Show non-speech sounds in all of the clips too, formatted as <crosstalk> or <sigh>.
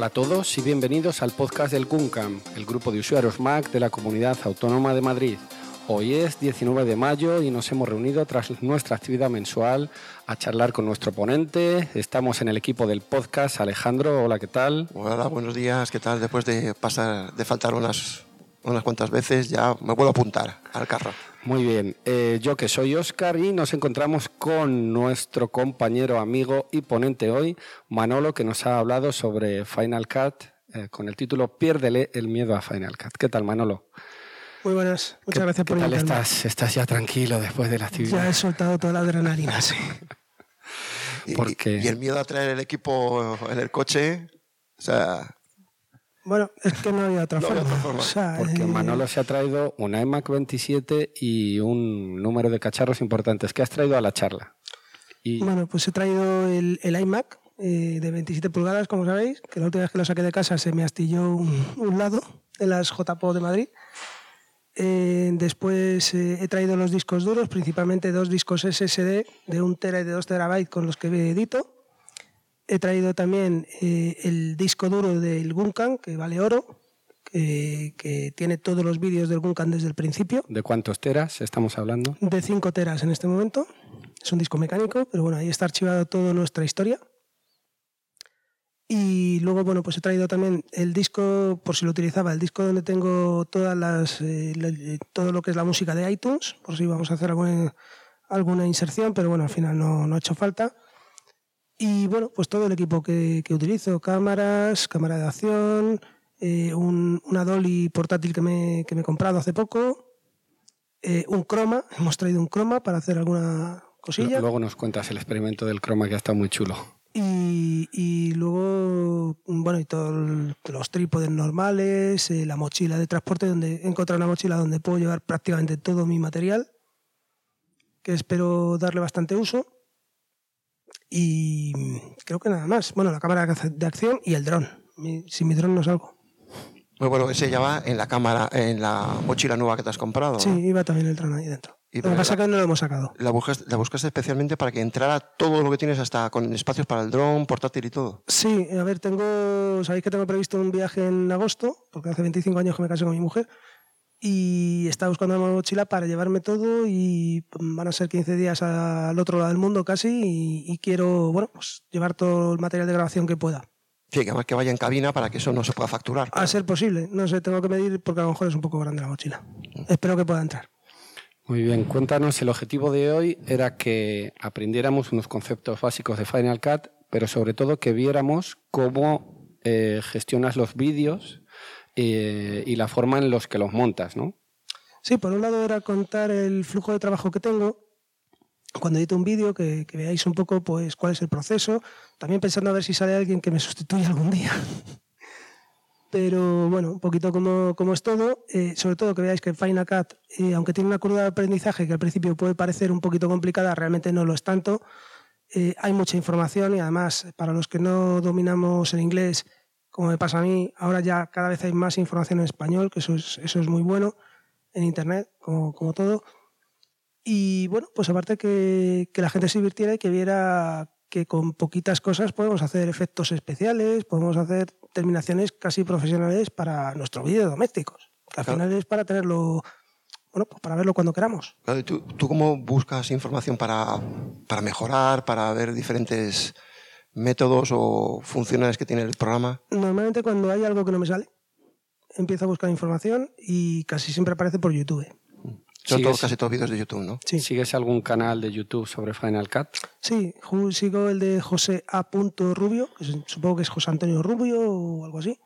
Hola a todos y bienvenidos al podcast del GUNCAM, el grupo de usuarios Mac de la Comunidad Autónoma de Madrid. Hoy es 19 de mayo y nos hemos reunido tras nuestra actividad mensual a charlar con nuestro ponente. Estamos en el equipo del podcast. Alejandro, hola, ¿qué tal? Hola, buenos días, ¿qué tal? Después de pasar, de faltar unas, unas cuantas veces, ya me vuelvo a apuntar al carro. Muy bien, eh, yo que soy Oscar y nos encontramos con nuestro compañero, amigo y ponente hoy, Manolo, que nos ha hablado sobre Final Cut eh, con el título Piérdele el miedo a Final Cut. ¿Qué tal, Manolo? Muy buenas, muchas gracias por ¿Qué tal invitarme. estás? ¿Estás ya tranquilo después de la actividad? Ya he soltado toda la adrenalina, sí. <laughs> Y, y el miedo a traer el equipo en el coche, o sea, Bueno, es que no había otra No había forma. otra forma. O sea, Porque eh, Manolo se ha traído un iMac 27 y un número de cacharros importantes. ¿Qué has traído a la charla? Y Bueno, pues he traído el, el iMac eh, de 27 pulgadas, como sabéis, que la última vez que lo saqué de casa se me astilló un, un lado de las JPO de Madrid. Eh, después eh, he traído los discos duros, principalmente dos discos SSD de 1 tera y de 2 terabytes con los que edito. He traído también eh, el disco duro del Guncan, que vale oro, que, que tiene todos los vídeos del Guncan desde el principio. ¿De cuántos teras estamos hablando? de 5 teras en este momento. Es un disco mecánico, pero bueno, ahí está archivado toda nuestra historia. Y luego, bueno, pues he traído también el disco, por si lo utilizaba, el disco donde tengo todas las, eh, la- todo lo que es la música de iTunes, por si vamos a hacer alguna, alguna inserción, pero bueno, al final no, no ha hecho falta. Y bueno, pues todo el equipo que, que utilizo, cámaras, cámara de acción, eh, un, una Dolly portátil que me, que me he comprado hace poco, eh, un croma, <laughs> hemos traído un croma para hacer alguna cosilla. Luego nos cuentas el experimento del croma que ha estado muy chulo. Y, y luego, bueno, y todos los trípodes normales, eh, la mochila de transporte, donde he encontrado una mochila donde puedo llevar prácticamente todo mi material, que espero darle bastante uso. Y creo que nada más. Bueno, la cámara de acción y el dron. Sin mi dron no salgo. muy bueno, ese ya va en la cámara, en la mochila nueva que te has comprado. Sí, iba también el dron ahí dentro. Y Lo que pero pasa es que no lo hemos sacado. La buscaste, la buscaste especialmente para que entrara todo lo que tienes, hasta con espacios para el dron, portátil y todo. Sí, a ver, tengo, sabéis que tengo previsto un viaje en agosto, porque hace 25 años que me casé con mi mujer, y estaba buscando una mochila para llevarme todo y van a ser 15 días al otro lado del mundo casi y, y quiero, bueno, pues llevar todo el material de grabación que pueda. Sí, que además que vaya en cabina para que eso no se pueda facturar. A ser posible, no sé, tengo que medir porque a lo mejor es un poco grande la mochila. Espero que pueda entrar. Muy bien, cuéntanos, el objetivo de hoy era que aprendiéramos unos conceptos básicos de Final Cut, pero sobre todo que viéramos cómo eh, gestionas los vídeos eh, y la forma en los que los montas, ¿no? Sí, por un lado era contar el flujo de trabajo que tengo cuando edito un vídeo, que, que veáis un poco pues cuál es el proceso, también pensando a ver si sale alguien que me sustituya algún día. <laughs> Pero bueno, un poquito como, como es todo, eh, sobre todo que veáis que Final Cut, eh, aunque tiene una curva de aprendizaje que al principio puede parecer un poquito complicada, realmente no lo es tanto. Eh, hay mucha información y además para los que no dominamos el inglés, como me pasa a mí, ahora ya cada vez hay más información en español, que eso es, eso es muy bueno en Internet, como, como todo. Y bueno, pues aparte que, que la gente se divirtiera y que viera que con poquitas cosas podemos hacer efectos especiales, podemos hacer terminaciones casi profesionales para nuestros vídeos domésticos, que al Claro. final es para tenerlo, bueno, pues para verlo cuando queramos. Claro, ¿y ¿Tú, ¿Tú cómo buscas información para, para mejorar, para ver diferentes métodos o funciones que tiene el programa? Normalmente cuando hay algo que no me sale, empiezo a buscar información y casi siempre aparece por YouTube. Son todos, casi todos vídeos de YouTube, ¿no? Sí. ¿Sigues algún canal de YouTube sobre Final Cut? Sí, sigo el de José A. Rubio, que supongo que es José Antonio Rubio o algo así,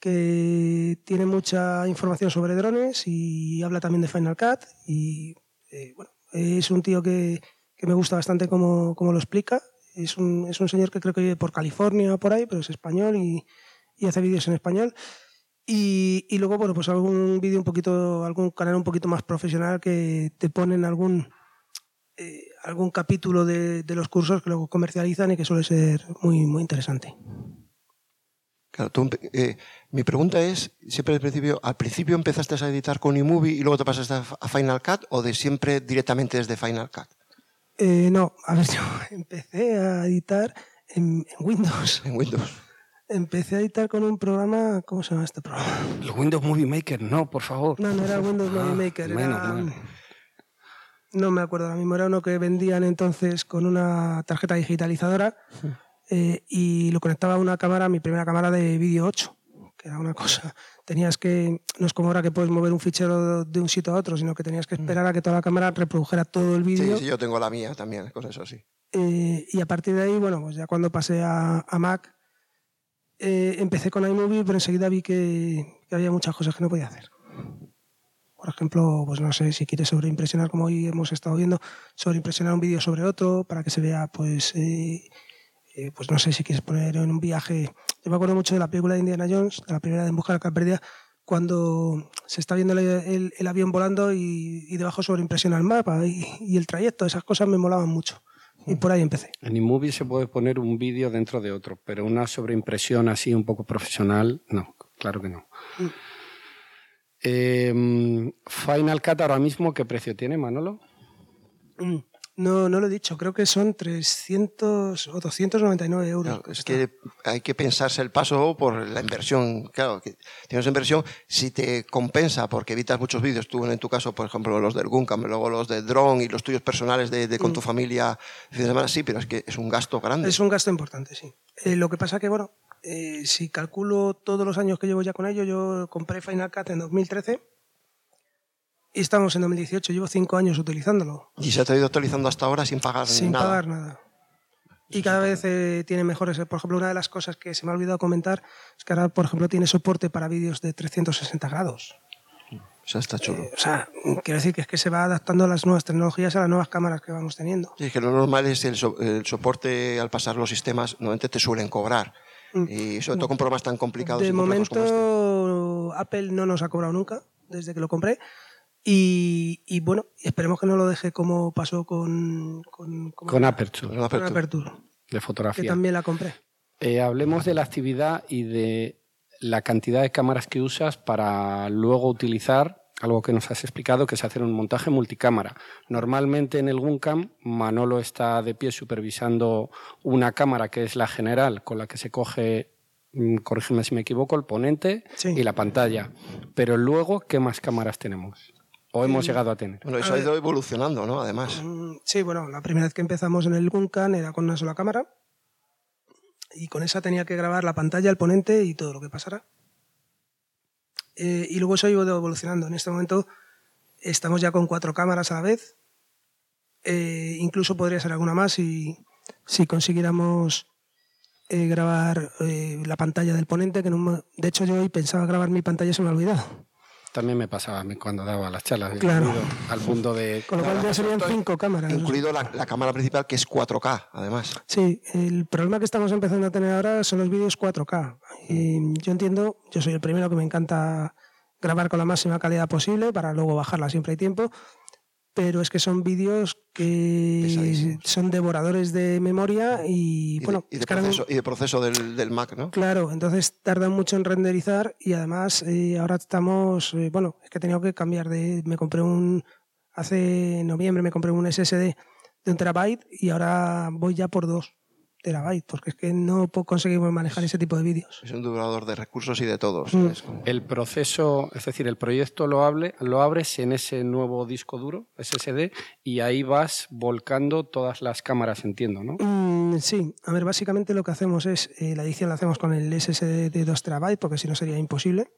que tiene mucha información sobre drones y habla también de Final Cut. Y eh, bueno, es un tío que, que me gusta bastante cómo, cómo lo explica. Es un, es un señor que creo que vive por California o por ahí, pero es español y, hace vídeos en español. Y, luego, bueno, pues algún vídeo un poquito, algún canal un poquito más profesional que te ponen algún eh, algún capítulo de, los cursos que luego comercializan y que suele ser muy, muy interesante. Claro, tú eh, mi pregunta es, siempre al principio, ¿al principio empezaste a editar con iMovie y luego te pasaste a Final Cut o de siempre directamente desde Final Cut? Eh, no, a ver, <laughs> yo empecé a editar en, en Windows. En Windows. Empecé a editar con un programa, ¿cómo se llama este programa? El Windows Movie Maker, no, por favor. No, no era Windows Ah, Movie Maker, menos era... No me acuerdo ahora mismo, era uno que vendían entonces con una tarjeta digitalizadora eh, y lo conectaba a una cámara, mi primera cámara de vídeo 8, que era una cosa. Tenías que, no es como ahora que puedes mover un fichero de un sitio a otro, sino que tenías que esperar a que toda la cámara reprodujera todo el Sí, vídeo. sí, yo tengo la mía también, con eso sí. Eh, y a partir de ahí, bueno, pues ya cuando pasé a, a Mac, eh, empecé con iMovie, pero enseguida vi que, que había muchas cosas que no podía hacer. Por ejemplo, pues no sé, si quieres sobreimpresionar, como hoy hemos estado viendo, sobreimpresionar un vídeo sobre otro para que se vea, pues, eh, eh, pues no sé, si quieres poner en un viaje. Yo me acuerdo mucho de la película de Indiana Jones, de la primera de En busca de la Arca perdida, cuando se está viendo el, el- el avión volando y, y debajo sobreimpresiona el mapa y, y el trayecto, esas cosas me molaban mucho. Y por ahí empecé. En iMovie se puede poner un vídeo dentro de otro, pero una sobreimpresión así un poco profesional, no, claro que no. Mm. Eh, Final Cut ahora mismo, ¿qué precio tiene, Manolo? Mm, No, no lo he dicho, creo que son 300 o 299 euros. Claro, es que hay que pensarse el paso por la inversión. Claro, que tienes inversión, si te compensa, porque evitas muchos vídeos, tú en tu caso, por ejemplo, los del Guncam, luego los de Drone y los tuyos personales de, de con tu familia, fin de semana, sí, pero es que es un gasto grande. Es un gasto importante, sí. Eh, lo que pasa que, bueno, eh, si calculo todos los años que llevo ya con ello, yo compré Final Cut en 2013 y estamos en 2018, llevo cinco años utilizándolo, Y se te ha ido actualizando hasta ahora sin pagar sin nada. pagar nada. Y cada vez eh, tiene mejores. Por ejemplo, una de las cosas que se me ha olvidado comentar es que ahora, por ejemplo, tiene soporte para vídeos de 360 grados. O sea, está chulo. O sea, quiero decir que es que se va adaptando a las nuevas tecnologías, a las nuevas cámaras que vamos teniendo. Sí, es que lo normal es el, so- el soporte al pasar los sistemas, normalmente te suelen cobrar. Y sobre todo con programas tan complicados De y complejos como este. momento, Apple no nos ha cobrado nunca desde que lo compré. Y, y bueno, esperemos que no lo deje como pasó con, con, ¿cómo Con? Aperture, Con Con Aperture. Aperture, de que fotografía. también la compré. Eh, hablemos de la actividad y de la cantidad de cámaras que usas para luego utilizar algo que nos has explicado, que es hacer un montaje multicámara. Normalmente en el Guncam, Manolo está de pie supervisando una cámara que es la general, con la que se coge, mm, corrígeme si me equivoco, el ponente Sí. y la pantalla. Pero luego, ¿qué más cámaras tenemos? ¿O hemos llegado a tener? Bueno, eso A ha ido evolucionando, ¿no? Además. Mm, Sí, bueno, la primera vez que empezamos en el Guncan era con una sola cámara. Y con esa tenía que grabar la pantalla, el ponente y todo lo que pasara. Eh, y luego eso ha ido evolucionando. En este momento estamos ya con cuatro cámaras a la vez. Eh, incluso podría ser alguna más si, si consiguiéramos eh, grabar eh, la pantalla del ponente. Que no de hecho, yo hoy pensaba grabar mi pantalla y se me ha olvidado. También me pasaba a mí cuando daba las charlas Claro. al mundo de... Con lo cual ya serían cinco cámaras. Incluido la, la cámara principal, que es 4K, además. Sí, el problema que estamos empezando a tener ahora son los vídeos 4K. Y yo entiendo, yo soy el primero que me encanta grabar con la máxima calidad posible para luego bajarla siempre hay tiempo, pero es que son vídeos que son devoradores de memoria y, Y, de- bueno, de, y de proceso del, del Mac, ¿no? Claro, entonces tardan mucho en renderizar y además eh, ahora estamos, eh, bueno, es que he tenido que cambiar de, me compré un, hace noviembre me compré un SSD de un terabyte y ahora voy ya por dos terabytes, porque es que no conseguimos manejar ese tipo de vídeos. Es un durador de recursos y de todos. Mm. Es como- El proceso, es decir, el proyecto lo, hable, lo abres en ese nuevo disco duro, SSD, y ahí vas volcando todas las cámaras, entiendo, ¿no? Mm, sí, a ver, básicamente lo que hacemos es, eh, la edición la hacemos con el SSD de 2 terabytes, porque si no sería imposible.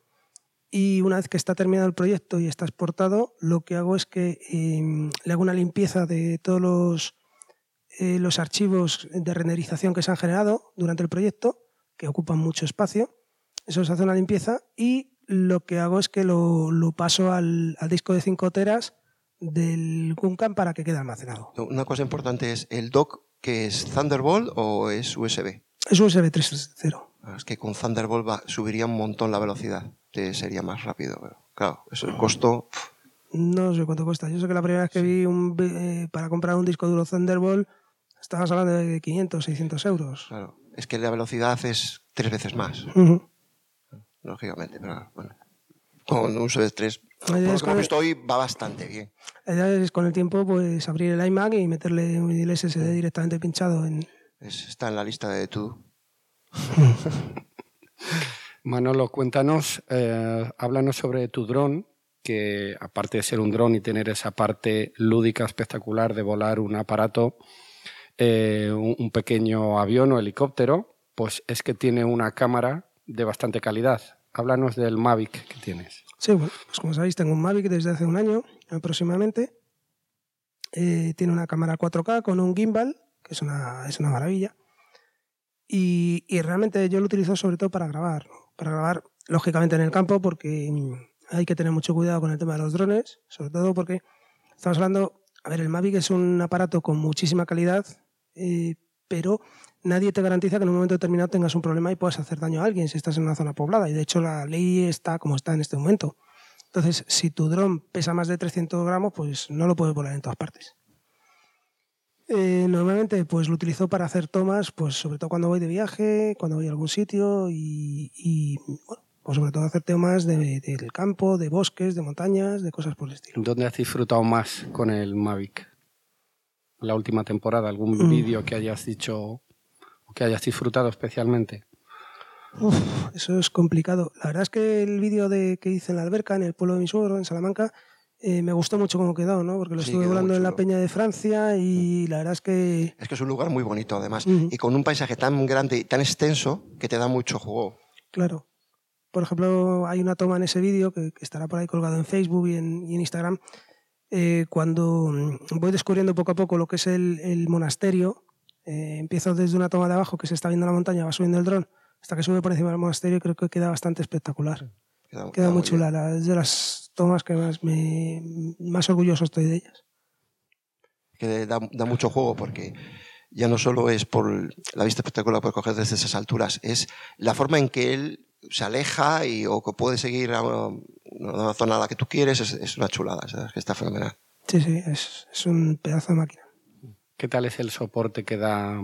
Y una vez que está terminado el proyecto y está exportado, lo que hago es que eh, le hago una limpieza de todos los, eh, los archivos de renderización que se han generado durante el proyecto, que ocupan mucho espacio. Eso se hace una limpieza y lo que hago es que lo, lo paso al, al disco de 5 teras del Guncam para que quede almacenado. Una cosa importante es, ¿el dock que es Thunderbolt o es USB? Es USB 3.0. Ah, Es que con Thunderbolt va- subiría un montón la velocidad, sería más rápido. Pero, claro, eso el costo... No sé cuánto cuesta. Yo sé que la primera vez que vi un, eh, para comprar un disco duro Thunderbolt, estabas hablando de 500, 600 euros. claro, es que la velocidad es tres veces más, lógicamente. Pero bueno, con un USB 3, por La idea lo que visto hoy, va bastante bien. La idea es con el tiempo pues abrir el iMac y meterle el SSD directamente pinchado en... Es- está en la lista de todo. <laughs> Manolo, cuéntanos, eh, háblanos sobre tu dron, que aparte de ser un dron y tener esa parte lúdica espectacular de volar un aparato, eh, un, pequeño avión o helicóptero, pues es que tiene una cámara de bastante calidad. Háblanos del Mavic que tienes. Sí, bueno, pues como sabéis, tengo un Mavic desde hace un año aproximadamente. Eh, tiene una cámara 4K con un gimbal, que es una, es una maravilla. Y, y, realmente yo lo utilizo sobre todo para grabar. Para grabar, lógicamente, en el campo, porque mm, hay que tener mucho cuidado con el tema de los drones, sobre todo porque estamos hablando. A ver, el Mavic es un aparato con muchísima calidad, eh, pero nadie te garantiza que en un momento determinado tengas un problema y puedas hacer daño a alguien si estás en una zona poblada. Y de hecho la ley está como está en este momento. Entonces, si tu dron pesa más de 300 gramos, pues no lo puedes volar en todas partes. Eh, normalmente pues lo utilizo para hacer tomas, pues sobre todo cuando voy de viaje, cuando voy a algún sitio y, bueno, pues sobre todo hacer temas de, del campo, de bosques, de montañas, de cosas por el estilo. ¿Dónde has disfrutado más con el Mavic? La última temporada? ¿Algún mm. vídeo que hayas dicho o que hayas disfrutado especialmente? eso es complicado. La verdad es que el vídeo de que hice en la alberca, en el pueblo de mi suegro, en Salamanca, eh, me gustó mucho cómo quedó, ¿no? Porque lo estuve volando en la Peña de Francia y la verdad es que... Es que es un lugar muy bonito, además, y con un paisaje tan grande y tan extenso que te da mucho juego. Claro. Por ejemplo, hay una toma en ese vídeo que, estará por ahí colgado en Facebook y en, y en Instagram, eh, cuando mm, voy descubriendo poco a poco lo que es el, monasterio, eh, empiezo desde una toma de abajo que se está viendo la montaña, va subiendo el dron, hasta que sube por encima del monasterio, creo que queda bastante espectacular. Queda, muy chula, es de las tomas que más, me, más orgulloso estoy de ellas. Que da, da mucho juego porque ya no solo es por la vista espectacular por coger desde esas alturas, es la forma en que él se aleja y, o que puede seguir a una, zona a la que tú quieres, es, una chulada, es que está fenomenal. Sí, sí, es, es, un pedazo de máquina. ¿Qué tal es el soporte que da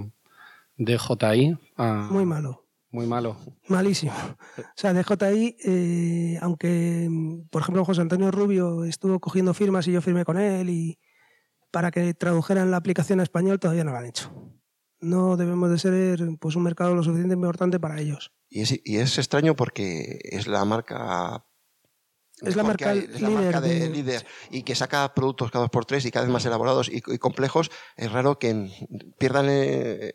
DJI? Ah, muy malo. Muy malo. Malísimo. O sea, DJI, eh, aunque, por ejemplo, José Antonio Rubio estuvo cogiendo firmas y yo firmé con él y para que tradujeran la aplicación a español, todavía no lo han hecho. No debemos de ser pues, un mercado lo suficientemente importante para ellos. Y es, y es extraño porque es la marca es la marca, es la líder, marca de, líder y que saca productos cada dos por tres y cada vez más elaborados y, complejos, es raro que pierdan eh,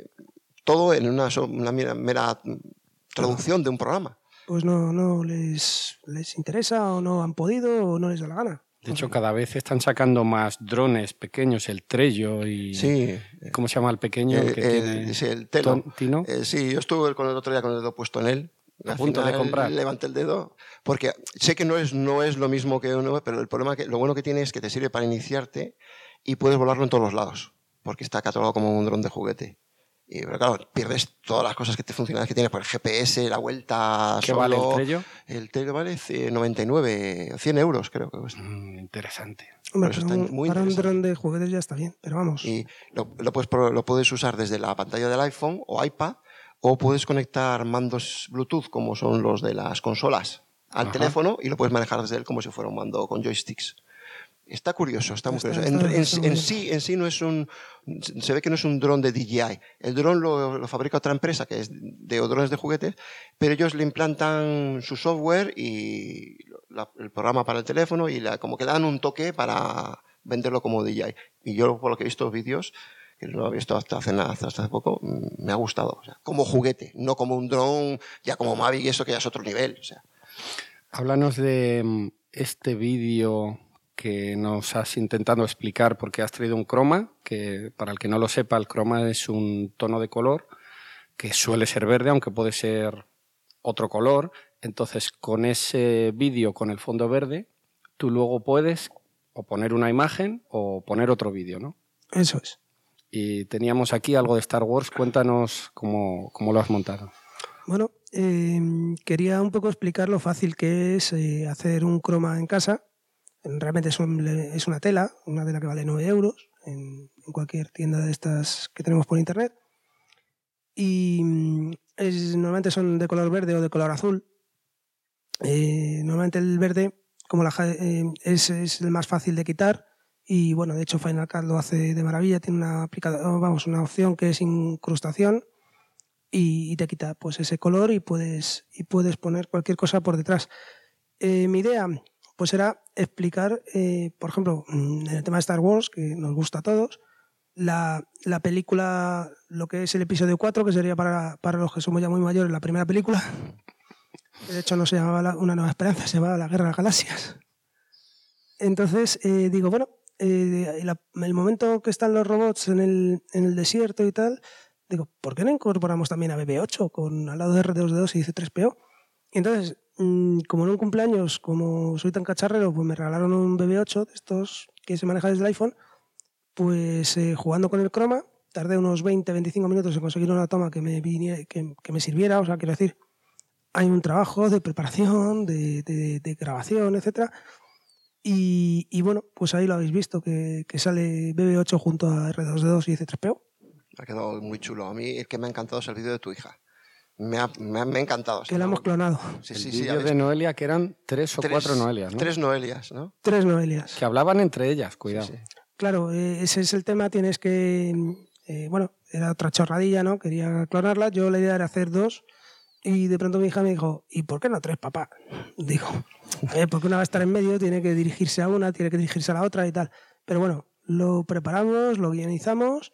todo en una, una mera, traducción de un programa. Pues no, no les, les interesa o no han podido o no les da la gana. De hecho, cada vez están sacando más drones pequeños, el Trello y... Sí. ¿Cómo se llama el pequeño? El, que tiene sí, el Telo. Eh, sí, yo estuve con el otro día con el dedo puesto en él. A punto de comprar. Levanté el dedo. Porque sé que no es, no es lo mismo que uno, pero el problema que lo bueno que tiene es que te sirve para iniciarte y puedes volarlo en todos los lados. Porque está catalogado como un dron de juguete. Y, pero claro, pierdes todas las cosas que te funcionan que tienes, por el GPS, la vuelta. ¿Qué vale el Trello? El Trello vale 99, 100 euros, creo que cuesta. Mm, interesante. Hombre, para un dron de juguetes ya está bien, pero vamos. Y lo, lo, puedes, lo puedes usar desde la pantalla del iPhone o iPad, o puedes conectar mandos Bluetooth, como son los de las consolas, al teléfono y lo puedes manejar desde él como si fuera un mando con joysticks. Está curioso, está muy curioso. En, sí, en sí no es un, se ve que no es un dron de DJI. El dron lo, fabrica otra empresa que es de drones de juguetes, pero ellos le implantan su software y el programa para el teléfono y la, como que dan un toque para venderlo como DJI. Y yo por lo que he visto vídeos, que lo he visto hasta hace, hasta hace poco, mm, me ha gustado. O sea, como juguete, no como un dron, ya como Mavic y eso que ya es otro nivel. O sea. Háblanos de mm, este vídeo que nos has intentado explicar porque has traído un croma, que para el que no lo sepa, el croma es un tono de color que suele ser verde, aunque puede ser otro color. Entonces, con ese vídeo, con el fondo verde, tú luego puedes o poner una imagen o poner otro vídeo, ¿no? Eso es. Y teníamos aquí algo de Star Wars. Cuéntanos cómo, lo has montado. Bueno, eh, quería un poco explicar lo fácil que es eh, hacer un croma en casa Realmente es, una tela, una tela que vale 9 euros en, cualquier tienda de estas que tenemos por internet. Y mm, normalmente son de color verde o de color azul. Eh, normalmente el verde como eh, es, el más fácil de quitar y bueno, de hecho Final Cut lo hace de maravilla, tiene una, vamos, una opción que es incrustación y, te quita pues ese color y puedes, y puedes poner cualquier cosa por detrás. Eh, mi idea pues era explicar, eh, por ejemplo, en el tema de Star Wars, que nos gusta a todos, la, la, película, lo que es el episodio 4, que sería para, para, los que somos ya muy mayores, la primera película. <laughs> De hecho, no se llamaba Una Nueva Esperanza, se llamaba La Guerra de las Galaxias. Entonces, eh, digo, bueno, eh, el momento que están los robots en el, en el desierto y tal, digo, ¿por qué no incorporamos también a BB8 con al lado de R2D2 y C3PO? Y entonces, mm, como en un cumpleaños, como soy tan cacharrero, pues me regalaron un BB8 de estos que se maneja desde el iPhone pues eh, jugando con el croma, tardé unos 20-25 minutos en conseguir una toma que me, que, me sirviera, o sea, quiero decir, hay un trabajo de preparación, de, grabación, etc. Y, bueno, pues ahí lo habéis visto, que, sale BB8 junto a R2D2 y C3PO. Ha quedado muy chulo. A mí el que me ha encantado es el vídeo de tu hija. Me ha, me ha, encantado. Que la hemos clonado. Sí, el sí, sí. de Noelia, que eran tres o cuatro Noelias, ¿no? Tres Noelias, ¿no? Tres Noelias. Que hablaban entre ellas, cuidado. Claro, eh, ese es el tema, tienes que... Eh, bueno, era otra chorradilla, ¿no? Quería clonarla, yo la idea era hacer dos y de pronto mi hija me dijo, ¿y por qué no tres, papá? Digo, eh, porque una va a estar en medio, tiene que dirigirse a una, tiene que dirigirse a la otra y tal. Pero bueno, lo preparamos, lo guionizamos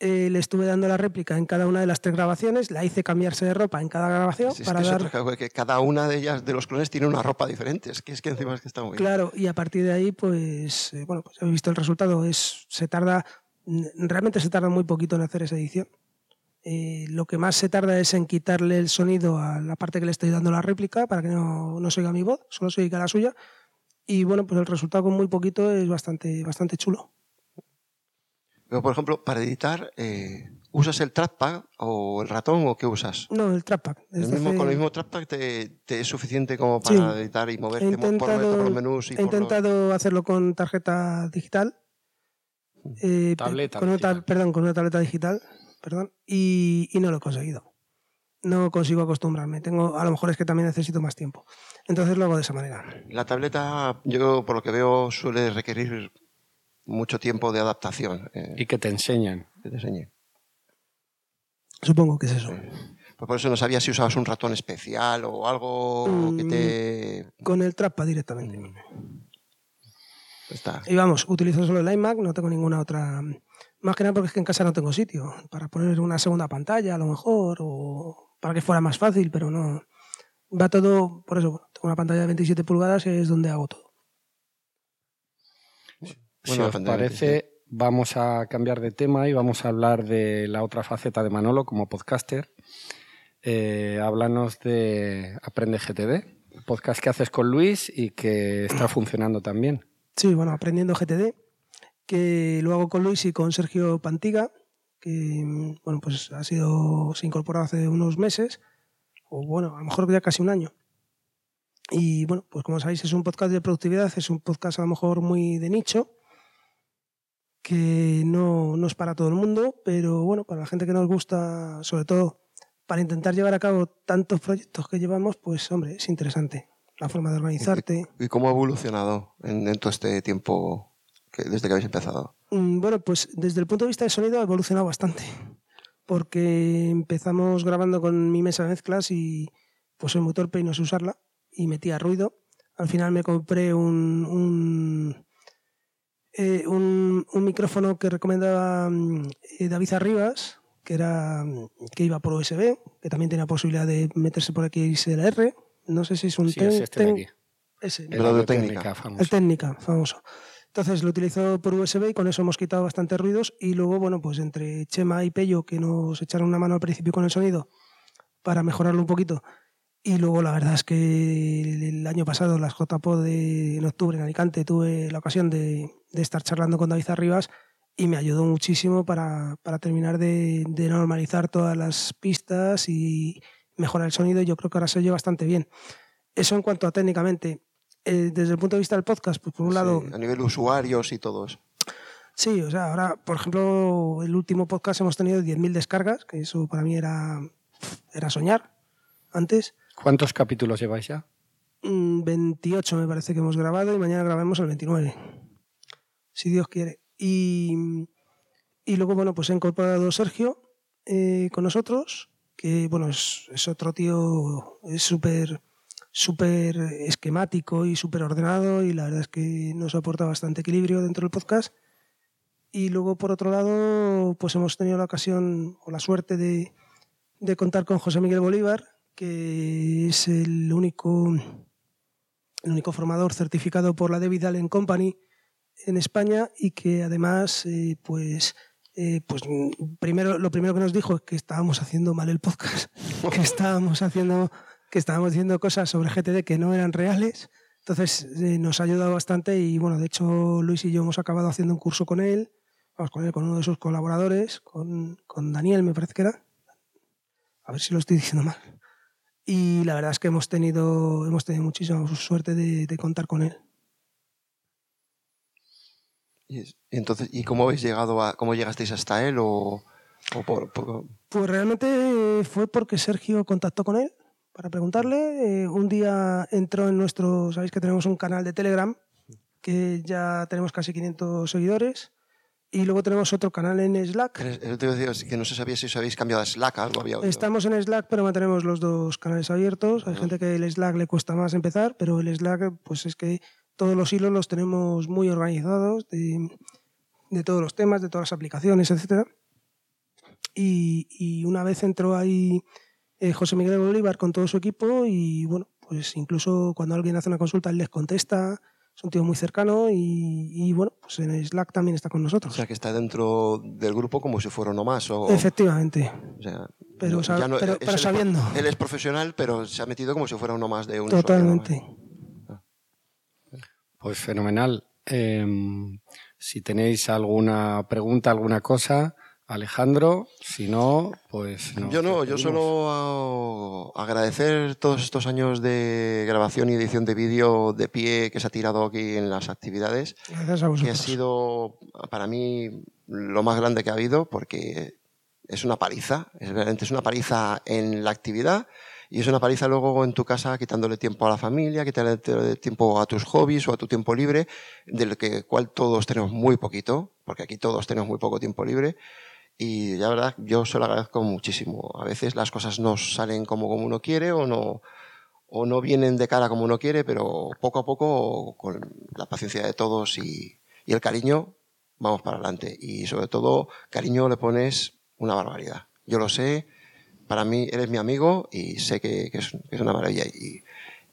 eh, le estuve dando la réplica en cada una de las tres grabaciones, la hice cambiarse de ropa en cada grabación para dar... que cada una de ellas, de los clones, tiene una ropa diferente, es que, es que encima es que está muy Claro, y a partir de ahí, pues, eh, bueno, pues he visto el resultado, es, se tarda, realmente se tarda muy poquito en hacer esa edición. Eh, lo que más se tarda es en quitarle el sonido a la parte que le estoy dando la réplica para que no, no se oiga mi voz, solo se oiga la suya. Y bueno, pues el resultado con muy poquito es bastante, bastante chulo. Pero, por ejemplo, para editar, eh, ¿usas el trackpad o el ratón o qué usas? No, el trackpad. Con el mismo trackpad te, es suficiente como para editar y moverte he intentado, por, los menús. Y he intentado hacerlo con tarjeta digital. Eh, tableta. Con digital. perdón, con una tableta digital. Perdón, y, y no lo he conseguido. No consigo acostumbrarme. Tengo, a lo mejor es que también necesito más tiempo. Entonces lo hago de esa manera. La tableta, yo por lo que veo, suele requerir mucho tiempo de adaptación. Eh. y que te enseñan. Que te enseñen. Supongo que es eso. Pues por eso no sabía si usabas un ratón especial o algo que te... Mm, con el trapa directamente. Mm. Está. Y vamos, utilizo solo el iMac, no tengo ninguna otra... Más que nada porque es que en casa no tengo sitio para poner una segunda pantalla a lo mejor o para que fuera más fácil, pero no. Va todo, por eso, tengo una pantalla de 27 pulgadas y es donde hago todo si os parece, vamos a cambiar de tema y vamos a hablar de la otra faceta de Manolo como podcaster. Eh, háblanos de Aprende GTD, podcast que haces con Luis y que está funcionando también. Sí, bueno, Aprendiendo GTD, que lo hago con Luis y con Sergio Pantiga, que bueno, pues ha sido, se incorporó hace unos meses, o bueno, a lo mejor ya casi un año. Y bueno, pues como sabéis, es un podcast de productividad, es un podcast a lo mejor muy de nicho, que no, no, es para todo el mundo, pero bueno, para la gente que nos gusta, sobre todo para intentar llevar a cabo tantos proyectos que llevamos, pues hombre, es interesante la forma de organizarte. ¿Y, cómo ha evolucionado en, todo este tiempo que, desde que habéis empezado? Mm, bueno, pues desde el punto de vista de sonido ha evolucionado bastante, porque empezamos grabando con mi mesa de mezclas y pues soy muy torpe y no sé usarla y metía ruido. Al final me compré un eh, un, micrófono que recomendaba mm, eh, David Arribas, que, era, mm, que iba por USB, que también tenía posibilidad de meterse por aquí XLR. No sé si es un sí, es este de aquí. Ese, el audio técnica, famoso. El técnica, famoso. Entonces lo utilizo por USB y con eso hemos quitado bastantes ruidos. Y luego, bueno, pues entre Chema y Pello, que nos echaron una mano al principio con el sonido para mejorarlo un poquito, y luego la verdad es que el año pasado, las JPO de, en octubre en Alicante, tuve la ocasión de, estar charlando con David Arribas y me ayudó muchísimo para, terminar de, normalizar todas las pistas y mejorar el sonido. Yo creo que ahora se oye bastante bien. Eso en cuanto a técnicamente. Eh, desde el punto de vista del podcast, pues por un lado... A nivel usuarios y todo eso. Sí, o sea, ahora, por ejemplo, el último podcast hemos tenido 10.000 descargas, que eso para mí era, era soñar antes. ¿Cuántos capítulos lleváis ya? 28 mm, me parece que hemos grabado y mañana grabemos el 29. Si Dios quiere. Y, luego, bueno, pues he incorporado Sergio eh, con nosotros que bueno, es, es otro tío, es súper súper esquemático y súper ordenado y la verdad es que nos aporta bastante equilibrio dentro del podcast. Y luego, por otro lado, pues hemos tenido la ocasión o la suerte de, de contar con José Miguel Bolívar, que es el único, el único formador certificado por la David Allen Company en España y que además, eh, pues, eh, pues primero, lo primero que nos dijo es que estábamos haciendo mal el podcast, <laughs> que estábamos haciendo, que estábamos diciendo cosas sobre GTD que no eran reales. Entonces eh, nos ha ayudado bastante y bueno, de hecho Luis y yo hemos acabado haciendo un curso con él, vamos con él, con uno de sus colaboradores, con, con Daniel me parece que era. A ver si lo estoy diciendo mal. Y la verdad es que hemos tenido, hemos tenido muchísima suerte de, de contar con él. Y, es- y entonces, ¿y cómo habéis llegado a, cómo llegasteis hasta él o, o por, por- Pues realmente fue porque Sergio contactó con él para preguntarle. Eh, un día entró en nuestro, sabéis que tenemos un canal de Telegram, que ya tenemos casi 500 seguidores, y luego tenemos otro canal en Slack. Te que no se sabía si os habéis cambiado a Slack, algo había oído. Estamos en Slack, pero mantenemos los dos canales abiertos. Hay gente que el Slack le cuesta más empezar, pero el Slack, pues es que todos los hilos los tenemos muy organizados de, de todos los temas, de todas las aplicaciones. Y, y una vez entró ahí eh, José Miguel Bolívar con todo su equipo y bueno, pues incluso cuando alguien hace una consulta él les contesta, es un tío muy cercano y, y, bueno, pues en Slack también está con O nosotros. sea, que está dentro del grupo como si fuera uno más. O, Efectivamente, o sea, pero, ya no- pero, sabiendo. Él es profesional, pero se ha metido como si fuera uno más de un. Totalmente. Pues fenomenal. Em, si tenéis alguna pregunta, alguna cosa, Alejandro, si no, pues nos Yo no, yo solo agradecer todos estos años de grabación y edición de vídeo de pie que se ha tirado aquí en las actividades, Gracias a que vosotros. ha sido para mí lo más grande que ha habido porque es una paliza, es realmente es una paliza en la actividad y es una paliza luego en tu casa quitándole tiempo a la familia, quitándole tiempo a tus hobbies o a tu tiempo libre, del que cual todos tenemos muy poquito, porque aquí todos tenemos muy poco tiempo libre. Y la verdad, yo se lo agradezco muchísimo. A veces las cosas no salen como, como uno quiere o no, o no vienen de cara como uno quiere, pero poco a poco, con la paciencia de todos y, y el cariño, vamos para adelante. Y sobre todo, cariño le pones una barbaridad. Yo lo sé, para mí eres mi amigo y sé que, que es, que es una maravilla. Y,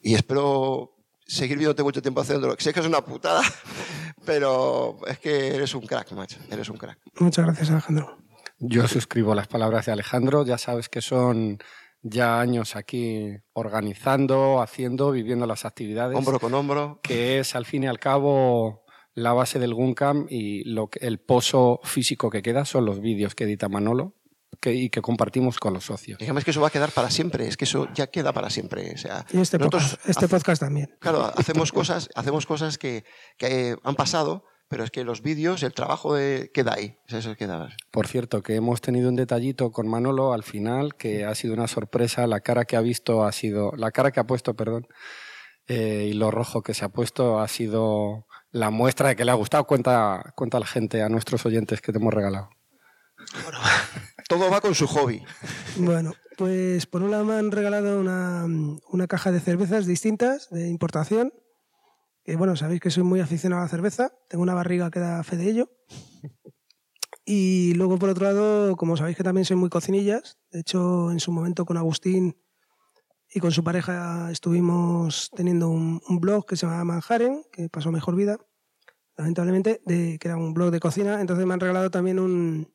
y espero seguir viéndote mucho tiempo haciéndolo. Sé que es una putada, <laughs> pero es que eres un crack, macho. Eres un crack. Muchas gracias, Alejandro. Yo suscribo las palabras de Alejandro. Ya sabes que son ya años aquí organizando, haciendo, viviendo las actividades. Hombro con hombro. que es al fin y al cabo la base del Guncam y lo que, el pozo físico que queda son los vídeos que edita Manolo que, y que compartimos con los socios. Dígame, es que eso va a quedar para siempre, es que eso ya queda para siempre. O sea, Y este, podcast, este hace- podcast también. claro, hacemos cosas, hacemos cosas que, que han pasado, pero es que los vídeos, el trabajo de, queda ahí. Eso queda. Por cierto, que hemos tenido un detallito con Manolo al final que ha sido una sorpresa. La cara que ha visto ha sido, la cara que ha puesto, perdón, eh, y lo rojo que se ha puesto ha sido la muestra de que le ha gustado. Cuenta, cuenta a la gente, a nuestros oyentes que te hemos regalado. <laughs> Todo va con su hobby. Bueno, pues por un lado me han regalado una, una caja de cervezas distintas de importación. Que bueno, sabéis que soy muy aficionado a la cerveza. Tengo una barriga que da fe de ello. <laughs> Y luego, por otro lado, como sabéis que también soy muy cocinillas, de hecho, en su momento con Agustín y con su pareja estuvimos teniendo un, un blog que se llama Manjaren, que pasó mejor vida, lamentablemente, de, que era un blog de cocina. Entonces me han regalado también un,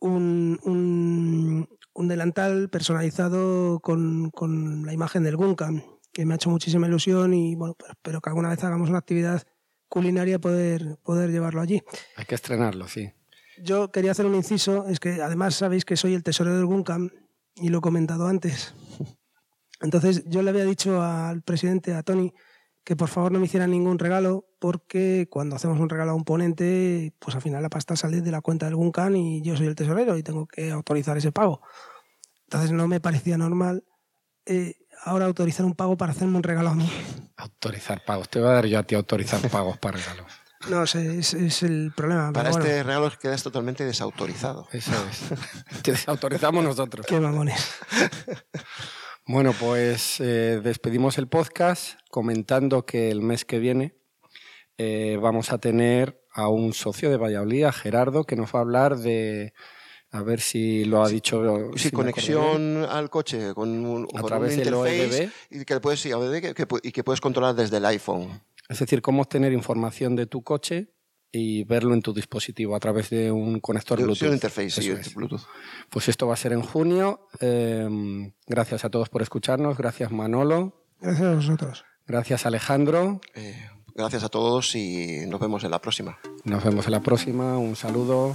un, un, un delantal personalizado con, con la imagen del Guncam, que me ha hecho muchísima ilusión y bueno, pues espero que alguna vez hagamos una actividad culinaria poder, poder llevarlo allí. Hay que estrenarlo, sí. Yo quería hacer un inciso, es que además sabéis que soy el tesorero del Guncam y lo he comentado antes. <laughs> Entonces yo le había dicho al presidente, a Tony, que por favor no me hiciera ningún regalo porque cuando hacemos un regalo a un ponente, pues al final la pasta sale de la cuenta del Guncam y yo soy el tesorero y tengo que autorizar ese pago. Entonces no me parecía normal eh, ahora autorizar un pago para hacerme un regalo a mí. Autorizar pagos. Te voy a dar yo a ti autorizar pagos para regalos. <laughs> No, sé, es, es el problema. Para bueno, este regalo quedas totalmente desautorizado. Eso es. <laughs> Que desautorizamos nosotros. Qué mamones. <laughs> Bueno, pues eh, despedimos el podcast comentando que el mes que viene eh, vamos a tener a un socio de Valladolid, a Gerardo, que nos va a hablar de, a ver si lo ha dicho. Sí, si conexión al coche con un, A con través un del interface OEDB. y que puedes, sí, OEDB, que- que y que puedes controlar desde el iPhone. Es decir, cómo obtener información de tu coche y verlo en tu dispositivo a través de un conector Sí, Bluetooth. un interface, sí, Eso es. Bluetooth. Pues esto va a ser en junio. Eh, gracias a todos por escucharnos. Gracias Manolo. Gracias a vosotros. Gracias Alejandro. Eh, gracias a todos y nos vemos en la próxima. Nos vemos en la próxima. Un saludo.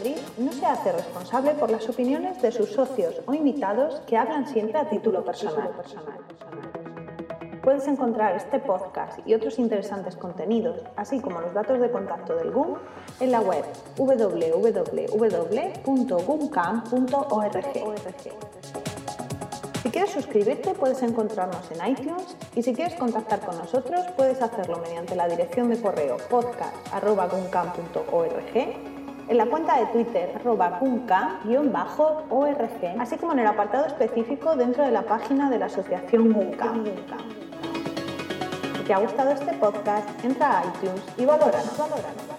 Madrid no se hace responsable por las opiniones de sus socios o invitados que hablan siempre a título personal. Puedes encontrar este podcast y otros interesantes contenidos, así como los datos de contacto del GUM, en la web www.gumcam.org. Si quieres suscribirte puedes encontrarnos en iTunes y si quieres contactar con nosotros puedes hacerlo mediante la dirección de correo podcast.guncam.org, en la cuenta de Twitter guncam-org, así como en el apartado específico dentro de la página de la asociación Guncam. Si te ha gustado este podcast, entra a iTunes y valóranos. valóranos.